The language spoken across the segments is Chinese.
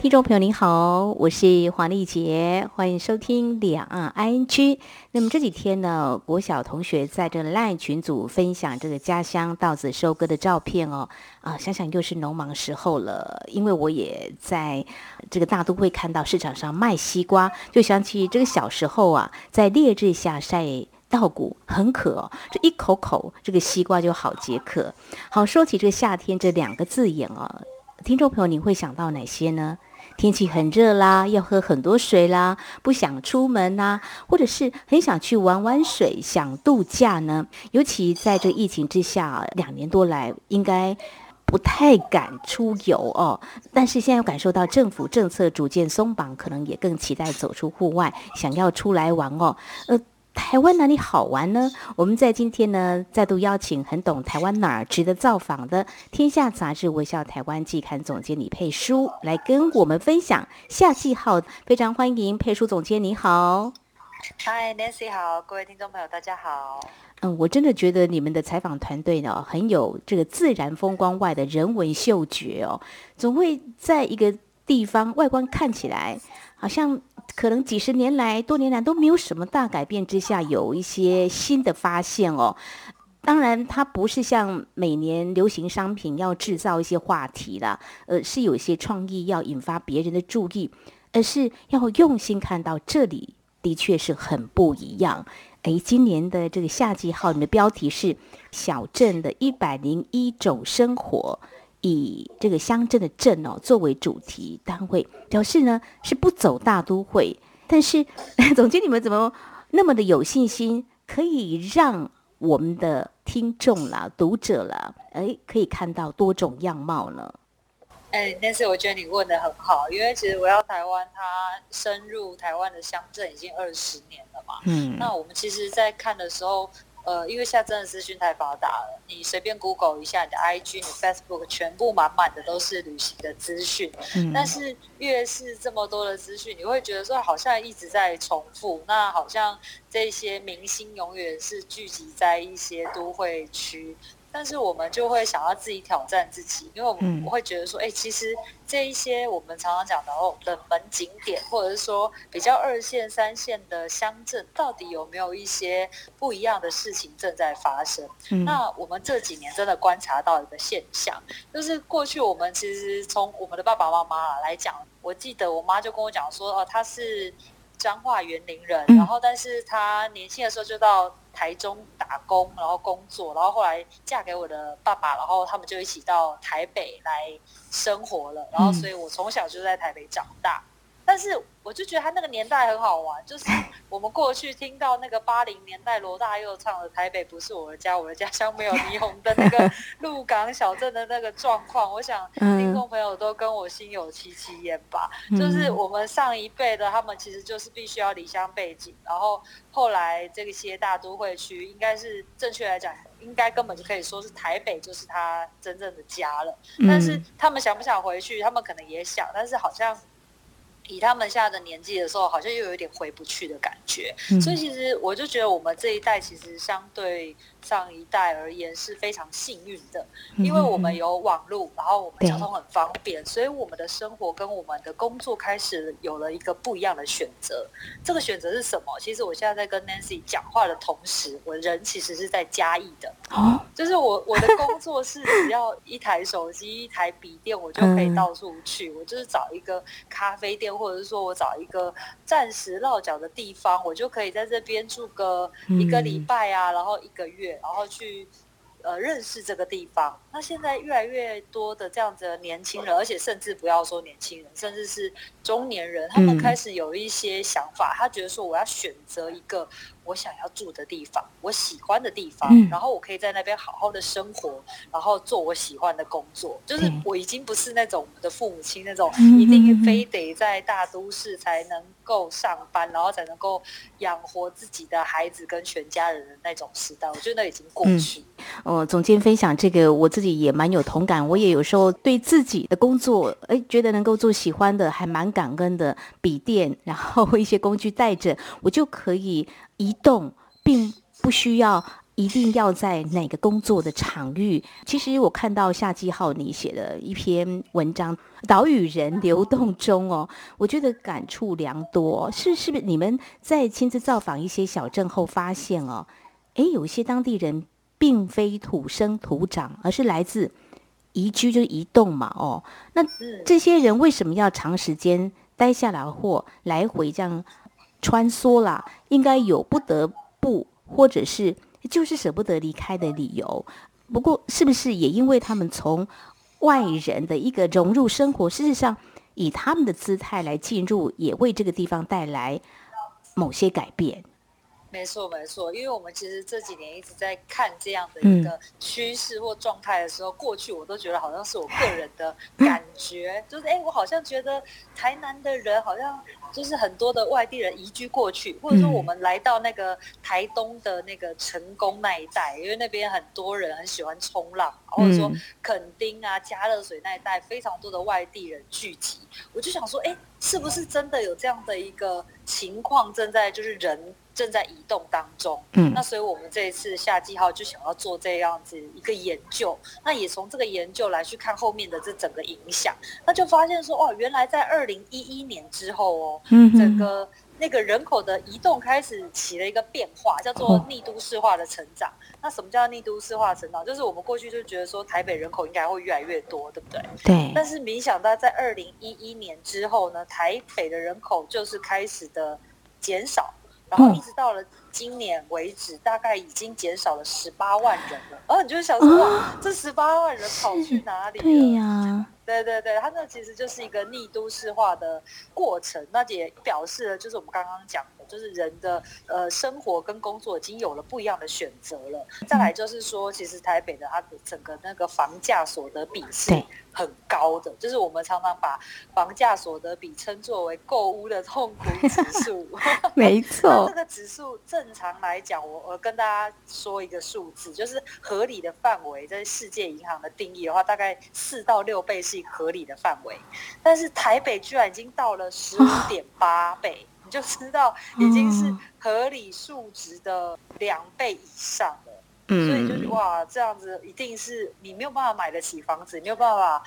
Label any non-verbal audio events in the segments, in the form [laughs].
听众朋友您好，我是黄丽杰，欢迎收听两岸 ING。那么这几天呢，国小同学在这个 LINE 群组分享这个家乡稻子收割的照片哦，啊，想想又是农忙时候了。因为我也在这个大都会看到市场上卖西瓜，就想起这个小时候啊，在烈日下晒稻谷很渴哦，这一口口这个西瓜就好解渴。好，说起这个夏天这两个字眼哦，听众朋友，你会想到哪些呢？天气很热啦，要喝很多水啦，不想出门呐、或者是很想去玩玩水，想度假呢？尤其在这疫情之下，两年多来应该不太敢出游哦。但是现在又感受到政府政策逐渐松绑，可能也更期待走出户外，想要出来玩哦。呃。台湾哪里好玩呢？我们在今天呢，再度邀请很懂台湾哪儿、值得造访的《天下杂志》微笑台湾季刊总监李佩书来跟我们分享夏季号。非常欢迎佩书总监，你好。嗨，Nancy 好，各位听众朋友，大家好。嗯，我真的觉得你们的采访团队呢，很有这个自然风光外的人文嗅觉哦，总会在一个地方外观看起来好像。可能几十年来、多年来都没有什么大改变之下，有一些新的发现哦。当然，它不是像每年流行商品要制造一些话题了，呃，是有一些创意要引发别人的注意，而是要用心看到这里的确是很不一样。诶，今年的这个夏季号，你的标题是“小镇的一百零一种生活”。以这个乡镇的“镇”哦作为主题单位，表示呢是不走大都会。但是，[laughs] 总监你们怎么那么的有信心，可以让我们的听众啦、读者啦，哎，可以看到多种样貌呢？哎，但是我觉得你问的很好，因为其实我要台湾，它深入台湾的乡镇已经二十年了嘛。嗯，那我们其实，在看的时候。呃，因为现在真的资讯太发达了，你随便 Google 一下，你的 IG、你 Facebook 全部满满的都是旅行的资讯。嗯。但是越是这么多的资讯，你会觉得说好像一直在重复，那好像这些明星永远是聚集在一些都会区。但是我们就会想要自己挑战自己，因为我们会觉得说，哎、欸，其实这一些我们常常讲的哦，冷门景点，或者是说比较二线、三线的乡镇，到底有没有一些不一样的事情正在发生？嗯、那我们这几年真的观察到一个现象，就是过去我们其实从我们的爸爸妈妈来讲，我记得我妈就跟我讲说，哦，她是彰化园林人，然后但是她年轻的时候就到。台中打工，然后工作，然后后来嫁给我的爸爸，然后他们就一起到台北来生活了。然后，所以我从小就在台北长大。但是我就觉得他那个年代很好玩，就是 [laughs] 我们过去听到那个八零年代罗大佑唱的《台北不是我的家，我的家乡没有霓虹灯》那个鹿港小镇的那个状况，我想 [laughs] 听众朋友都跟我心有戚戚焉吧。就是我们上一辈的他们其实就是必须要离乡背景，然后后来这些大都会区，应该是正确来讲，应该根本就可以说是台北就是他真正的家了。但是他们想不想回去？他们可能也想，但是好像。以他们现在的年纪的时候，好像又有一点回不去的感觉，嗯，所以其实我就觉得我们这一代其实相对上一代而言是非常幸运的，因为我们有网络，然后我们交通很方便，所以我们的生活跟我们的工作开始有了一个不一样的选择。这个选择是什么？其实我现在在跟 Nancy 讲话的同时，我人其实是在嘉义的，就是我我的工作是只要一台手机、一台笔电，我就可以到处去。我就是找一个咖啡店。或者是说我找一个暂时落脚的地方，我就可以在这边住个一个礼拜啊，然后一个月，然后去呃认识这个地方。那现在越来越多的这样子的年轻人，而且甚至不要说年轻人，甚至是中年人，他们开始有一些想法，他觉得说我要选择一个。我想要住的地方，我喜欢的地方，嗯、然后我可以在那边好好的生活，然后做我喜欢的工作。就是我已经不是那种我们的父母亲那种一定非得在大都市才能够上班，然后才能够养活自己的孩子跟全家人的那种时代。我觉得那已经过去。嗯、哦，总监分享这个，我自己也蛮有同感。我也有时候对自己的工作，哎，觉得能够做喜欢的，还蛮感恩的。笔电，然后 [laughs] 一些工具带着，我就可以移动，并不需要一定要在哪个工作的场域。其实我看到夏季浩你写的一篇文章《岛屿人流动中》哦，我觉得感触良多。是是不是你们在亲自造访一些小镇后发现哦，诶，有一些当地人并非土生土长，而是来自移居，就是移动嘛。哦，那这些人为什么要长时间待下来或来回这样穿梭啦，应该有不得不，或者是就是舍不得离开的理由。不过，是不是也因为他们从外人的一个融入生活，事实上以他们的姿态来进入，也为这个地方带来某些改变？没错，没错，因为我们其实这几年一直在看这样的一个趋势或状态的时候，嗯、过去我都觉得好像是我个人的 [laughs] 感觉，嗯、就是哎，我好像觉得台南的人好像就是很多的外地人移居过去，或者说我们来到那个台东的那个成功那一带，因为那边很多人很喜欢冲浪，或者说垦丁啊、加热水那一带非常多的外地人聚集，我就想说，哎，是不是真的有这样的一个情况正在就是人。正在移动当中，嗯，那所以我们这一次夏季号就想要做这样子一个研究，那也从这个研究来去看后面的这整个影响，那就发现说，哦，原来在二零一一年之后哦，嗯，整个那个人口的移动开始起了一个变化，叫做逆都市化的成长。那什么叫逆都市化成长？就是我们过去就觉得说台北人口应该会越来越多，对不对？对。但是没想到在二零一一年之后呢，台北的人口就是开始的减少。然后一直到了今年为止，大概已经减少了十八万人了。然后你就想说，哇，这十八万人跑去哪里了？对呀，对对对，它那其实就是一个逆都市化的过程。那也表示了，就是我们刚刚讲的，就是人的呃生活跟工作已经有了不一样的选择了。再来就是说，其实台北的它的整个那个房价所得比是很高的，就是我们常常把房价所得比称作为购屋的痛苦指数。[laughs] 没错，这个指数正常来讲，我我跟大家说一个数字，就是合理的范围，在世界银行的定义的话，大概四到六倍是一个合理的范围。但是台北居然已经到了十五点八倍，你就知道已经是合理数值的两倍以上了。所以就是哇，这样子一定是你没有办法买得起房子，你没有办法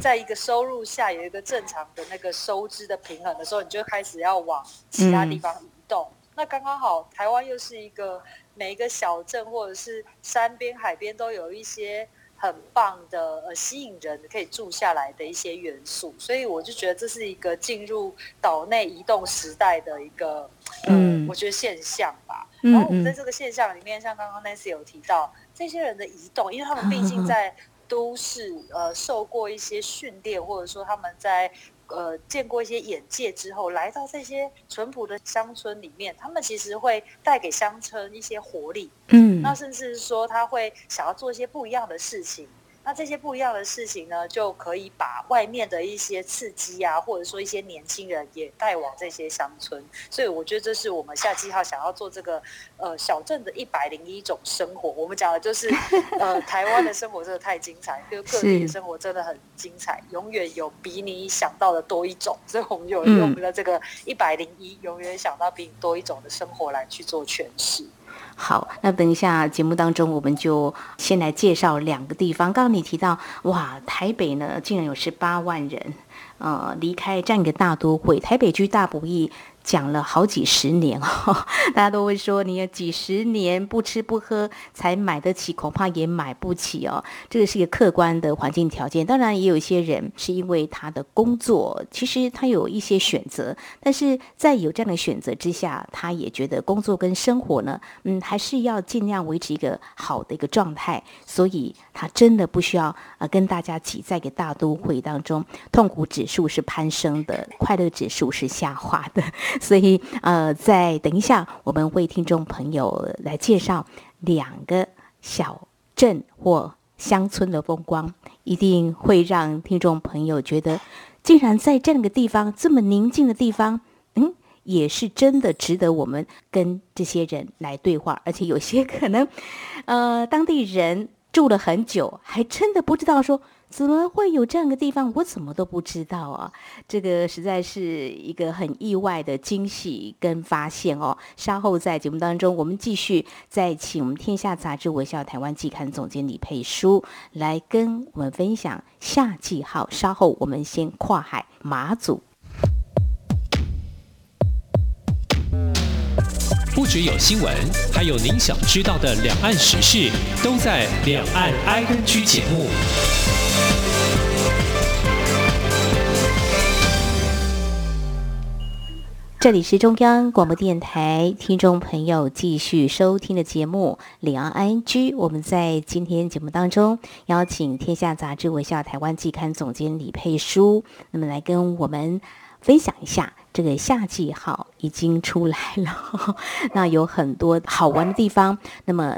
在一个收入下有一个正常的那个收支的平衡的时候，你就开始要往其他地方移动。嗯、那刚刚好，台湾又是一个每一个小镇或者是山边海边都有一些很棒的呃吸引人可以住下来的一些元素，所以我就觉得这是一个进入岛内移动时代的一个嗯，我觉得现象吧。然后我们在这个现象里面，像刚刚 Nancy 有提到，这些人的移动，因为他们毕竟在都市呃受过一些训练，或者说他们在呃见过一些眼界之后，来到这些淳朴的乡村里面，他们其实会带给乡村一些活力，嗯，那甚至是说他会想要做一些不一样的事情。那这些不一样的事情呢，就可以把外面的一些刺激啊，或者说一些年轻人也带往这些乡村。所以我觉得这是我们夏季号想要做这个呃小镇的一百零一种生活。我们讲的就是呃台湾的生活真的太精彩，就 [laughs] 各地的生活真的很精彩，永远有比你想到的多一种。所以我们就用我们的这个一百零一，永远想到比你多一种的生活来去做诠释。好，那等一下节目当中，我们就先来介绍两个地方。刚刚你提到，哇，台北呢竟然有十八万人，呃，离开这样一个大都会，台北居大不易。讲了好几十年哦，[laughs] 大家都会说，你有几十年不吃不喝才买得起，恐怕也买不起哦。这个是一个客观的环境条件，当然也有一些人是因为他的工作，其实他有一些选择，但是在有这样的选择之下，他也觉得工作跟生活呢，嗯，还是要尽量维持一个好的一个状态，所以他真的不需要呃跟大家挤在一个大都会当中，痛苦指数是攀升的，快乐指数是下滑的。[laughs] 所以呃，在等一下，我们为听众朋友来介绍两个小镇或乡村的风光，一定会让听众朋友觉得，竟然在这样个地方这么宁静的地方，嗯，也是真的值得我们跟这些人来对话，而且有些可能，呃，当地人住了很久，还真的不知道说。怎么会有这样的地方？我怎么都不知道啊！这个实在是一个很意外的惊喜跟发现哦。稍后在节目当中，我们继续再请我们《天下杂志》微笑台湾季刊总监李佩书来跟我们分享夏季号。稍后我们先跨海马祖。不只有新闻，还有您想知道的两岸时事，都在《两岸 ING》节目。这里是中央广播电台听众朋友继续收听的节目《李昂 ING》。我们在今天节目当中邀请《天下杂志》微笑台湾季刊总监李佩书，那么来跟我们分享一下。这个夏季号已经出来了，[laughs] 那有很多好玩的地方。那么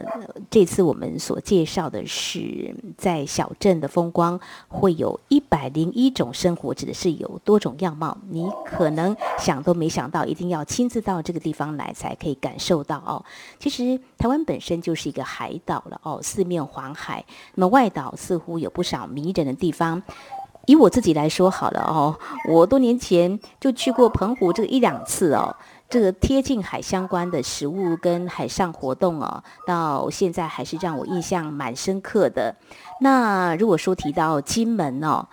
这次我们所介绍的是在小镇的风光，会有一百零一种生活，指的是有多种样貌。你可能想都没想到，一定要亲自到这个地方来才可以感受到哦。其实台湾本身就是一个海岛了哦，四面环海，那么外岛似乎有不少迷人的地方。以我自己来说好了哦，我多年前就去过澎湖这一两次哦，这个贴近海相关的食物跟海上活动哦，到现在还是让我印象蛮深刻的。那如果说提到金门哦。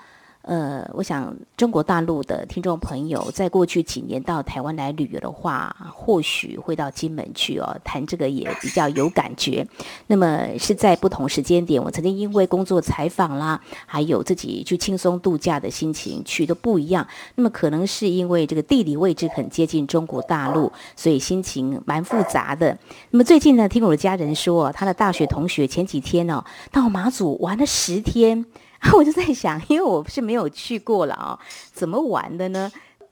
呃，我想中国大陆的听众朋友在过去几年到台湾来旅游的话，或许会到金门去哦，谈这个也比较有感觉。那么是在不同时间点，我曾经因为工作采访啦，还有自己去轻松度假的心情去都不一样。那么可能是因为这个地理位置很接近中国大陆，所以心情蛮复杂的。那么最近呢，听我的家人说，他的大学同学前几天哦，到马祖玩了十天。[laughs] 我就在想，因为我是没有去过了啊、怎么玩的呢？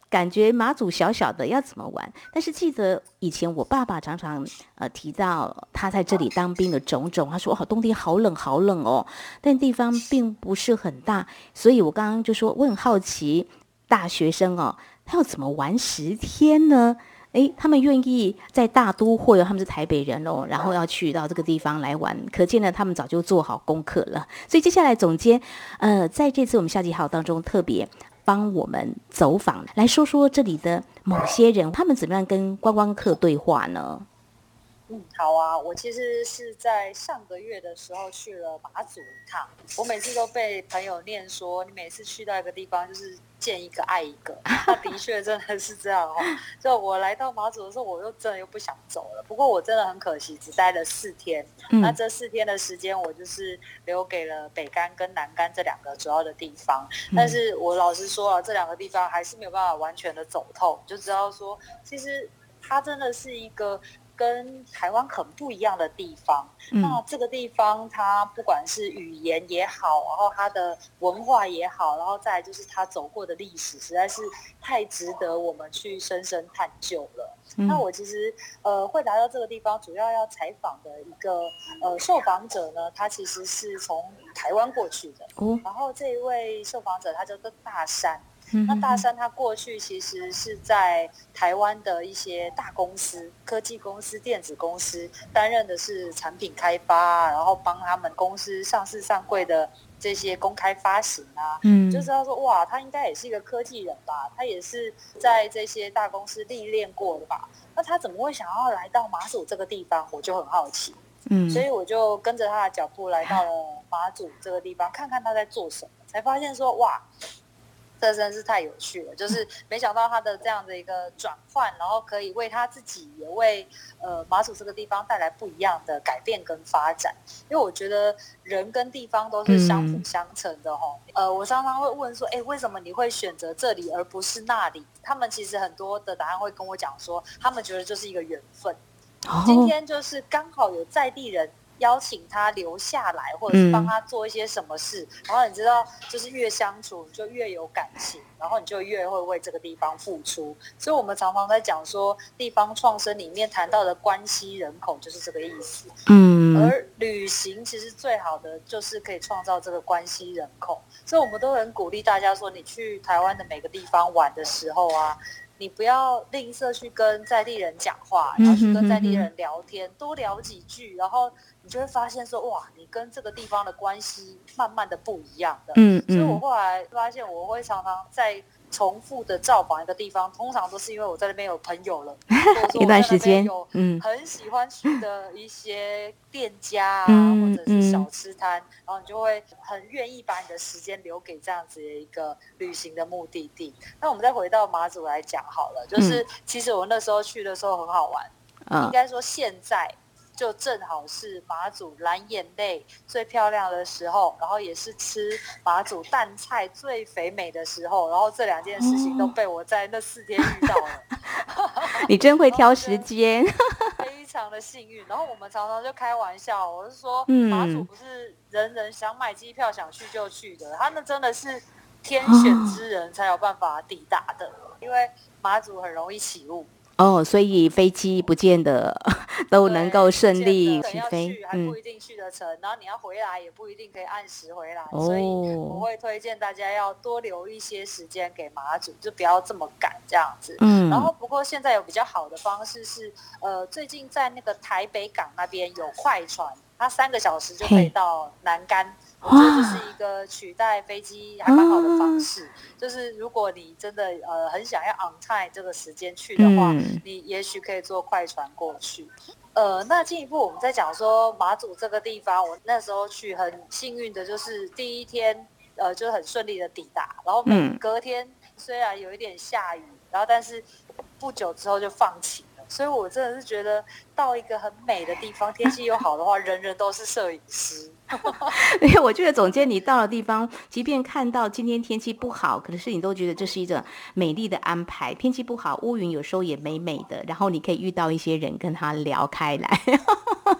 感觉马祖小小的，要怎么玩？但是记得以前我爸爸常常呃提到他在这里当兵的种种，他说哦，冬天好冷好冷哦，但地方并不是很大，所以我刚刚就说我很好奇，大学生哦，他要怎么玩十天呢？诶，他们愿意在大都会哦，他们是台北人哦，然后要去到这个地方来玩，可见呢，他们早就做好功课了。所以接下来总监，呃，在这次我们夏季号当中，特别帮我们走访，来说说这里的某些人，他们怎么样跟观光客对话呢？嗯，好啊，我其实是在上个月的时候去了马祖一趟。我每次都被朋友念说，你每次去到一个地方就是见一个爱一个。那的确真的是这样哦。就我来到马祖的时候，我又真的又不想走了。不过我真的很可惜，只待了四天。嗯。那这四天的时间，我就是留给了北干跟南干这两个主要的地方。但是我老实说啊，这两个地方还是没有办法完全的走透，就知道说，其实它真的是一个。跟台湾很不一样的地方，嗯，那这个地方它不管是语言也好，然后它的文化也好，然后再就是它走过的历史，实在是太值得我们去深深探究了。嗯，那我其实呃会来到这个地方，主要要采访的一个呃受访者呢，他其实是从台湾过去的，哦，然后这一位受访者他叫做大山。那大山他过去其实是在台湾的一些大公司、科技公司、电子公司担任的是产品开发，然后帮他们公司上市上柜的这些公开发行啊，嗯，就知道说哇，他应该也是一个科技人吧，他也是在这些大公司历练过的吧？那他怎么会想要来到马祖这个地方？我就很好奇，嗯，所以我就跟着他的脚步来到了马祖这个地方，看看他在做什么，才发现说哇。这真是太有趣了，就是没想到他的这样的一个转换，然后可以为他自己也为呃马祖这个地方带来不一样的改变跟发展。因为我觉得人跟地方都是相辅相成的哦。嗯、呃，我常常会问说，哎，为什么你会选择这里而不是那里？他们其实很多的答案会跟我讲说，他们觉得就是一个缘分。今天就是刚好有在地人邀请他留下来，或者是帮他做一些什么事，嗯、然后你知道，就是越相处就越有感情，然后你就越会为这个地方付出。所以，我们常常在讲说，地方创生里面谈到的关系人口就是这个意思。嗯，而旅行其实最好的就是可以创造这个关系人口，所以我们都很鼓励大家说，你去台湾的每个地方玩的时候啊。你不要吝啬去跟在地人讲话，然后去跟在地人聊天，多聊几句，然后你就会发现说，哇，你跟这个地方的关系慢慢的不一样的。嗯嗯。所以我后来发现，我会常常在。重复的造访一个地方，通常都是因为我在那边有朋友了，[laughs] 一段时间有嗯很喜欢去的一些店家啊，嗯、或者是小吃摊，嗯、然后你就会很愿意把你的时间留给这样子的一个旅行的目的地。那我们再回到马祖来讲好了，就是其实我那时候去的时候很好玩，嗯、应该说现在。就正好是马祖蓝眼泪最漂亮的时候，然后也是吃马祖淡菜最肥美的时候，然后这两件事情都被我在那四天遇到了。[laughs] [laughs] 你真会挑时间，非常的幸运。然后我们常常就开玩笑，我是说，马祖不是人人想买机票想去就去的，他们真的是天选之人才有办法抵达的，因为马祖很容易起雾。哦，所以飞机不见得 [laughs] 都能够顺利起飞，去还不一定去得成。嗯、然后你要回来也不一定可以按时回来，哦、所以我会推荐大家要多留一些时间给马祖，就不要这么赶这样子。嗯。然后不过现在有比较好的方式是，呃，最近在那个台北港那边有快船，它三个小时就可以到南竿。我觉得这是一个取代飞机还蛮好的方式，啊、就是如果你真的呃很想要 on time 这个时间去的话，嗯、你也许可以坐快船过去。呃，那进一步我们在讲说马祖这个地方，我那时候去很幸运的就是第一天呃就很顺利的抵达，然后隔天虽然有一点下雨，然后但是不久之后就放晴了，所以我真的是觉得到一个很美的地方，天气又好的话，人人都是摄影师。[laughs] 因为我觉得总监，你到了地方，即便看到今天天气不好，可是你都觉得这是一种美丽的安排。天气不好，乌云有时候也美美的，然后你可以遇到一些人，跟他聊开来。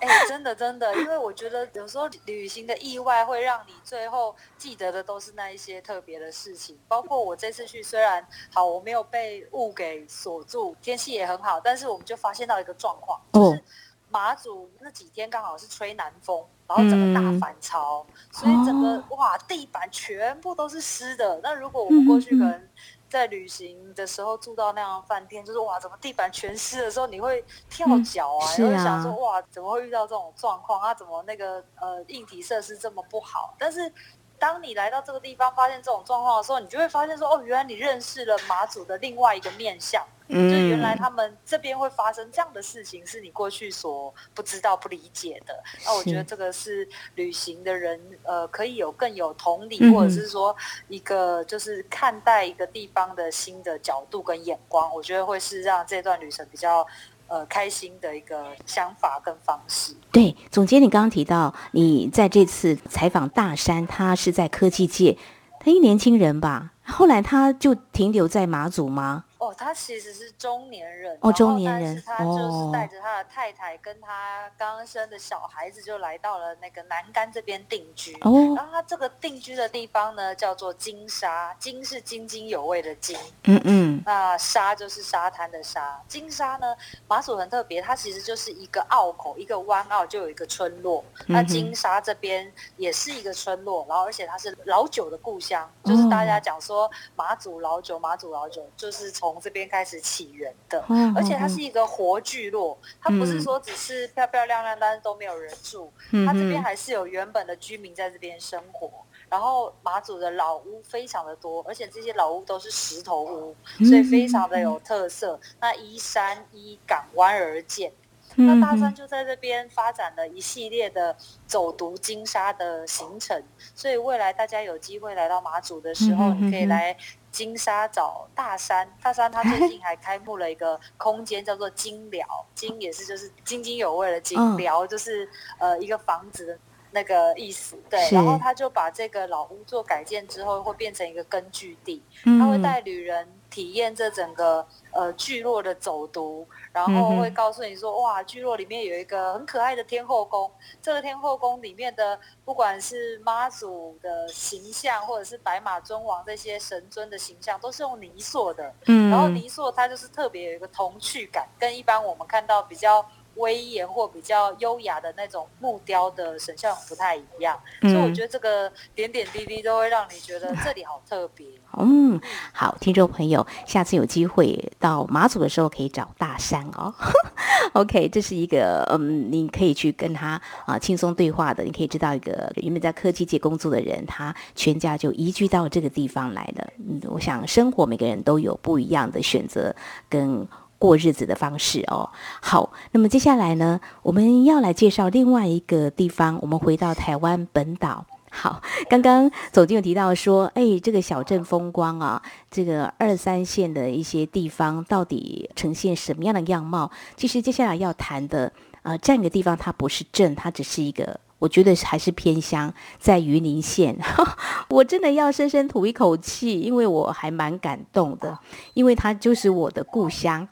哎、欸，真的真的，因为我觉得有时候旅行的意外会让你最后记得的都是那一些特别的事情。包括我这次去，虽然好我没有被雾给锁住，天气也很好，但是我们就发现到一个状况，就是马祖那几天刚好是吹南风。然后整个大反潮，嗯、所以整个、哦、哇，地板全部都是湿的。那如果我们过去可能在旅行的时候住到那样的饭店，嗯、就是哇，怎么地板全湿的时候，你会跳脚啊，你、嗯、会想说哇，怎么会遇到这种状况？啊，怎么那个呃硬体设施这么不好？但是。当你来到这个地方，发现这种状况的时候，你就会发现说，哦，原来你认识了马祖的另外一个面向，嗯，就原来他们这边会发生这样的事情，是你过去所不知道、不理解的。那我觉得这个是旅行的人，呃，可以有更有同理，或者是说一个就是看待一个地方的新的角度跟眼光，我觉得会是让这段旅程比较。呃，开心的一个想法跟方式。对，总监，你刚刚提到你在这次采访大山，他是在科技界，他一年轻人吧，后来他就停留在马祖吗？哦，他其实是中年人哦，中年人，他就是带着他的太太跟他刚生的小孩子，就来到了那个南竿这边定居。哦，然后他这个定居的地方呢，叫做金沙，金是津津有味的津，嗯嗯，那沙就是沙滩的沙。金沙呢，马祖很特别，它其实就是一个澳口，一个湾澳就有一个村落。嗯、那金沙这边也是一个村落，然后而且它是老酒的故乡，就是大家讲说马祖老酒，马祖老酒就是从。从这边开始起源的，而且它是一个活聚落，它不是说只是漂漂亮亮，但是都没有人住，它这边还是有原本的居民在这边生活。然后马祖的老屋非常的多，而且这些老屋都是石头屋，所以非常的有特色。那依山依港湾而建。那大山就在这边发展了一系列的走读金沙的行程，所以未来大家有机会来到马祖的时候，你可以来金沙找大山。[laughs] 大山他最近还开幕了一个空间，叫做金寮，金也是就是津津有味的金，寮就是呃一个房子的那个意思。对，然后他就把这个老屋做改建之后，会变成一个根据地，他会带旅人。体验这整个呃聚落的走读，然后会告诉你说，哇，聚落里面有一个很可爱的天后宫，这个天后宫里面的不管是妈祖的形象，或者是白马尊王这些神尊的形象，都是用泥塑的，嗯，然后泥塑它就是特别有一个童趣感，跟一般我们看到比较。威严或比较优雅的那种木雕的神像不太一样，嗯，所以我觉得这个点点滴滴都会让你觉得这里好特别。嗯，好，听众朋友，下次有机会到马祖的时候可以找大山哦。[laughs] OK，这是一个嗯，你可以去跟他啊轻松对话的，你可以知道一个原本在科技界工作的人，他全家就移居到这个地方来了。嗯，我想生活每个人都有不一样的选择跟。过日子的方式哦，好，那么接下来呢，我们要来介绍另外一个地方。我们回到台湾本岛。好，刚刚总经有提到说，哎，这个小镇风光啊，这个二三线的一些地方到底呈现什么样的样貌？其实接下来要谈的，呃，这样一个地方它不是镇，它只是一个。我觉得还是偏乡，在云林县，[laughs] 我真的要深深吐一口气，因为我还蛮感动的，因为它就是我的故乡，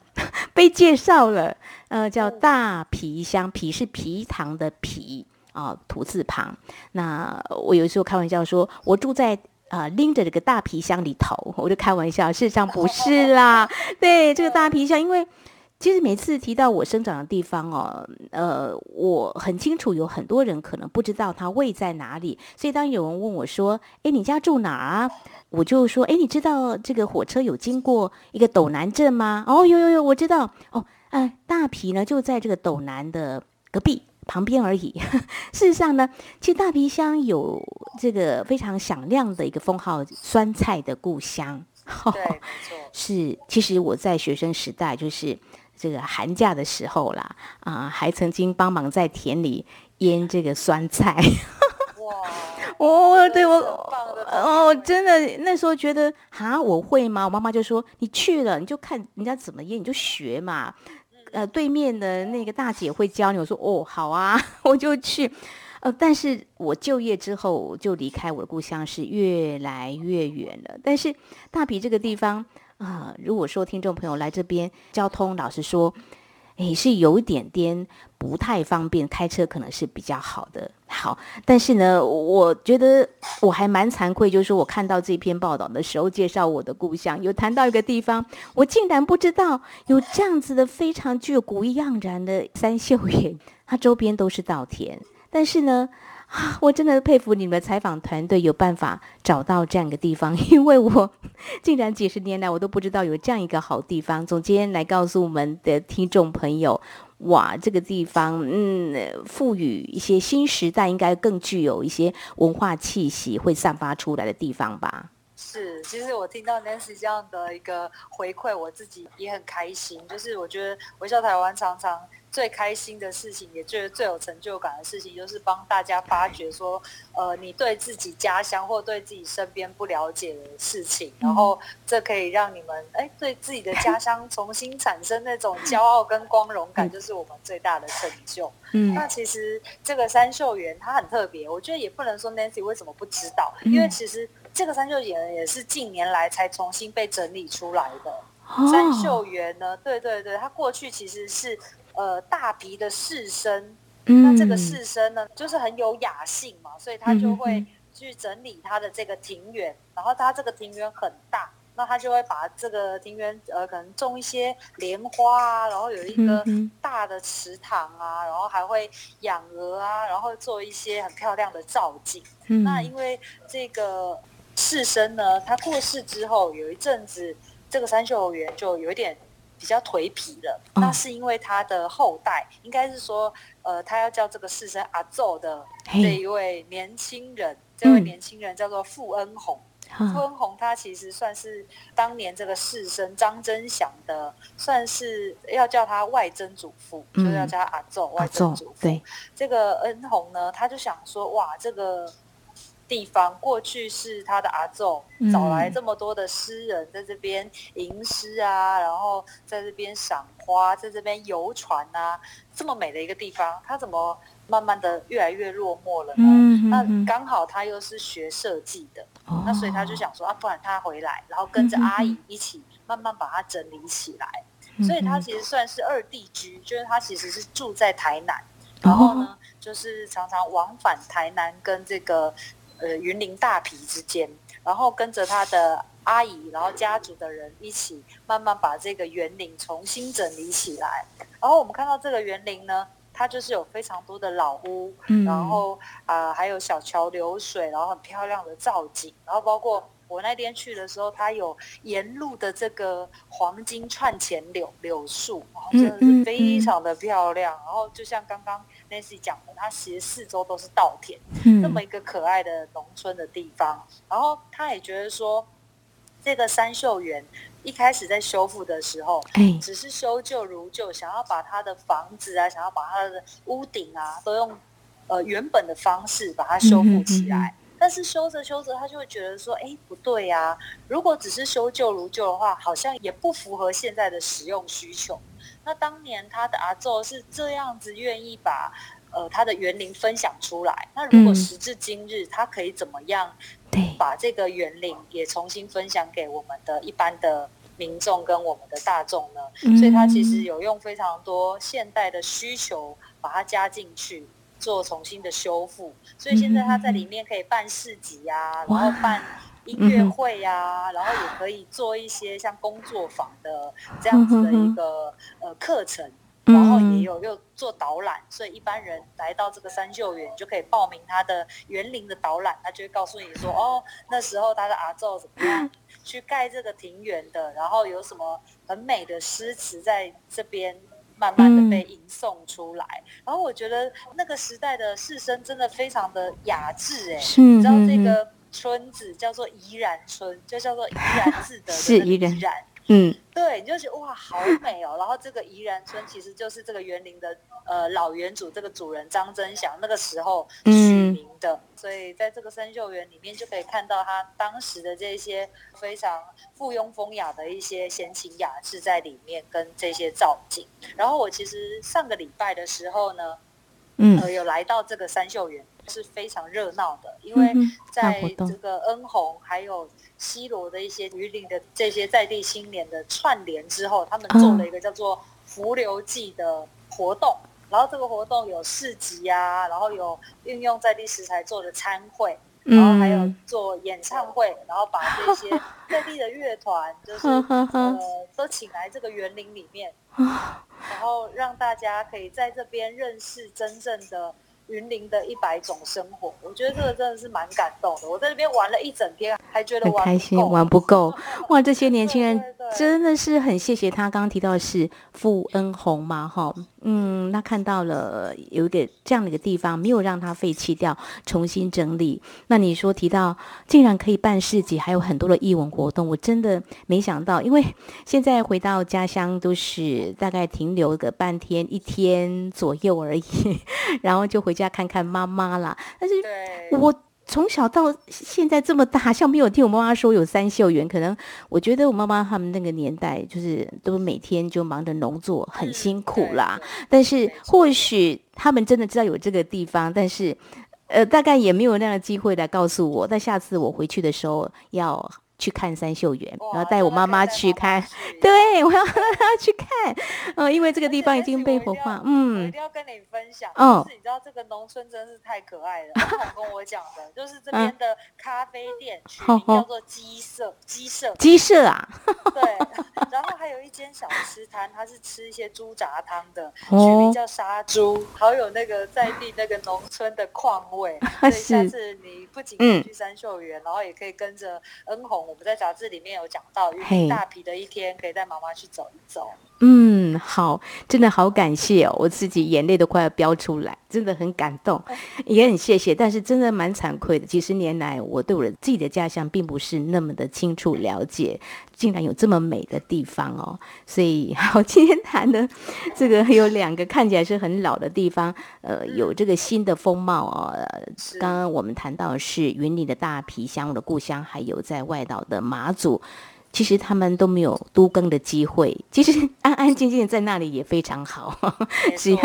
被介绍了，呃，叫大皮箱，皮是皮糖的皮啊，土字旁。那我有时候开玩笑说，我住在啊、呃、拎着这个大皮箱里头，我就开玩笑，事实上不是啦，[laughs] 对，这个大皮箱，因为。其实每次提到我生长的地方哦，呃，我很清楚有很多人可能不知道它位在哪里，所以当有人问我说：“诶，你家住哪儿啊？”我就说：“诶，你知道这个火车有经过一个斗南镇吗？”哦，有有有，我知道。哦，呃，大皮呢就在这个斗南的隔壁旁边而已。[laughs] 事实上呢，其实大皮乡有这个非常响亮的一个封号——酸菜的故乡。[laughs] 对。是，其实我在学生时代就是。这个寒假的时候啦，啊、呃，还曾经帮忙在田里腌这个酸菜。哇！哦，对我，哦，真的那时候觉得啊，我会吗？我妈妈就说：“你去了，你就看人家怎么腌，你就学嘛。”呃，对面的那个大姐会教你。我说：“哦，好啊，[laughs] 我就去。”呃，但是我就业之后就离开我的故乡，是越来越远了。但是大埤这个地方。啊、如果说听众朋友来这边，交通老实说，诶，是有一点点不太方便，开车可能是比较好的。好，但是呢，我觉得我还蛮惭愧，就是说我看到这篇报道的时候，介绍我的故乡，有谈到一个地方，我竟然不知道有这样子的非常具有古意盎然的三秀园，它周边都是稻田，但是呢。[laughs] 我真的佩服你们采访团队有办法找到这样一个地方，因为我 [laughs] 竟然几十年来我都不知道有这样一个好地方。总监来告诉我们的听众朋友，哇，这个地方，嗯，赋予一些新时代应该更具有一些文化气息会散发出来的地方吧。是，其实我听到 Nancy 这样的一个回馈，我自己也很开心。就是我觉得微笑台湾常常。最开心的事情，也觉得最有成就感的事情，就是帮大家发掘说，呃，你对自己家乡或对自己身边不了解的事情，然后这可以让你们哎对自己的家乡 [laughs] 重新产生那种骄傲跟光荣感，就是我们最大的成就。嗯，那其实这个三秀园它很特别，我觉得也不能说 Nancy 为什么不知道，因为其实这个三秀园也是近年来才重新被整理出来的。三秀园呢，对对对，它过去其实是。呃，大埤的士绅，那这个士绅呢，就是很有雅兴嘛，所以他就会去整理他的这个庭园，然后他这个庭园很大，那他就会把这个庭园呃，可能种一些莲花啊，然后有一个大的池塘啊，然后还会养鹅啊，然后做一些很漂亮的造景。那因为这个士绅呢，他过世之后，有一阵子这个三秀园就有一点。比较颓皮了，那是因为他的后代，嗯、应该是说，呃，他要叫这个士绅阿奏的这一位年轻人，这位年轻人叫做傅恩宏。嗯、傅恩宏他其实算是当年这个士绅张真祥的，算是要叫他外曾祖父，嗯、就是要叫他阿奏外曾祖父。对，这个恩宏呢，他就想说，哇，这个地方过去是他的阿祖找来这么多的诗人在这边吟诗啊，然后在这边赏花，在这边游船啊，这么美的一个地方，他怎么慢慢的越来越落寞了呢？嗯、那刚好他又是学设计的，哦、那所以他就想说啊，不然他回来，然后跟着阿姨一起慢慢把它整理起来。嗯、所以他其实算是二地居，就是他其实是住在台南，然后呢，哦、就是常常往返台南跟这个。呃，云林大皮之间，然后跟着他的阿姨，然后家族的人一起慢慢把这个园林重新整理起来。然后我们看到这个园林呢，它就是有非常多的老屋，嗯、然后啊、呃、还有小桥流水，然后很漂亮的造景，然后包括我那天去的时候，它有沿路的这个黄金串钱柳柳树，然后真的是非常的漂亮。然后就像刚刚。Nancy 讲的，它其实四周都是稻田，嗯、那么一个可爱的农村的地方。然后他也觉得说，这个三秀园一开始在修复的时候，哎、只是修旧如旧，想要把他的房子啊，想要把他的屋顶啊，都用呃原本的方式把它修复起来。嗯嗯嗯、但是修着修着，他就会觉得说，哎，不对呀、啊！如果只是修旧如旧的话，好像也不符合现在的使用需求。那当年他的阿祖是这样子愿意把呃他的园林分享出来，那如果时至今日，他可以怎么样把这个园林也重新分享给我们的一般的民众跟我们的大众呢？所以他其实有用非常多现代的需求把它加进去，做重新的修复。所以现在他在里面可以办市集啊，然后办。音乐会呀、啊，然后也可以做一些像工作坊的这样子的一个呃课程，然后也有又做导览，所以一般人来到这个三秀园就可以报名他的园林的导览，他就会告诉你说，哦，那时候他的阿昼怎么样 [laughs] 去盖这个庭园的，然后有什么很美的诗词在这边慢慢的被吟诵出来，然后我觉得那个时代的士绅真的非常的雅致，哎，你知道这个。村子叫做怡然村，就叫做怡然自得的 [laughs] 怡然，嗯，对，你就觉得哇，好美哦。然后这个怡然村其实就是这个园林的呃老园主，这个主人张真祥那个时候取名的，嗯、所以在这个三秀园里面就可以看到他当时的这些非常附庸风雅的一些闲情雅致在里面，跟这些造景。然后我其实上个礼拜的时候呢，嗯、呃，有来到这个三秀园。是非常热闹的，因为在这个恩红还有西罗的一些鱼林的这些在地青年的串联之后，他们做了一个叫做“浮流记”的活动。然后这个活动有市集啊，然后有运用在地食材做的餐会，然后还有做演唱会，然后把这些在地的乐团就是呃都请来这个园林里面，然后让大家可以在这边认识真正的。云林的一百种生活，我觉得这个真的是蛮感动的。我在那边玩了一整天，还觉得很开心，玩不够。[laughs] 哇，这些年轻人真的是很谢谢他。刚刚提到的是傅恩红嘛，哈，嗯，他看到了有一个这样的一个地方，没有让他废弃掉，重新整理。那你说提到竟然可以办市集，还有很多的艺文活动，我真的没想到。因为现在回到家乡都是大概停留个半天、一天左右而已，[laughs] 然后就回。家看看妈妈啦，但是我从小到现在这么大，像没有听我妈妈说有三秀园。可能我觉得我妈妈他们那个年代，就是都每天就忙着农作，很辛苦啦。但是或许他们真的知道有这个地方，但是呃，大概也没有那样的机会来告诉我。但下次我回去的时候要。去看三秀园，然后带我妈妈去看。对，我要让她去看。嗯，因为这个地方已经被火化。嗯，我一定要跟你分享。哦，就是你知道这个农村真是太可爱了。[laughs] 他跟我讲的，就是这边的咖啡店取名叫做鸡舍，鸡舍，鸡舍啊。对，[laughs] 然后还有一间小吃摊，它是吃一些猪杂汤的，取名叫杀猪，好有那个在地那个农村的况味。[laughs] 所以下次你不仅可以去三秀园，然后也可以跟着恩鸿。我们在杂志里面有讲到，云林大皮的一天，可以带妈妈去走一走。嗯，好，真的好感谢哦，我自己眼泪都快要飙出来，真的很感动，也很谢谢。但是真的蛮惭愧的，几十年来我对我的自己的家乡并不是那么的清楚了解，竟然有这么美的地方哦。所以，[laughs] 好，今天谈的这个有两个看起来是很老的地方，呃，有这个新的风貌哦。刚刚我们谈到是云林的大皮乡，我的故乡，还有在外岛的马祖。其实他们都没有都更的机会，其实 [laughs] 安安静静在那里也非常好。[laughs] 只要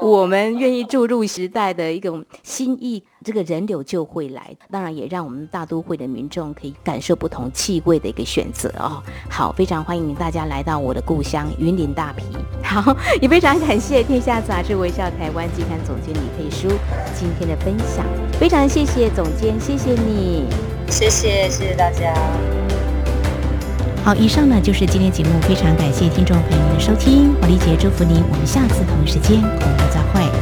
我们愿意注入时代的一种心意，这个人流就会来。当然，也让我们大都会的民众可以感受不同气味的一个选择哦。好，非常欢迎大家来到我的故乡云林大皮。好，也非常感谢《天下杂志》微笑台湾季刊总监李佩书今天的分享，非常谢谢总监，谢谢你，谢谢谢谢大家。好，以上呢就是今天节目，非常感谢听众朋友们的收听，华丽姐祝福您，我们下次同一时间空中再会。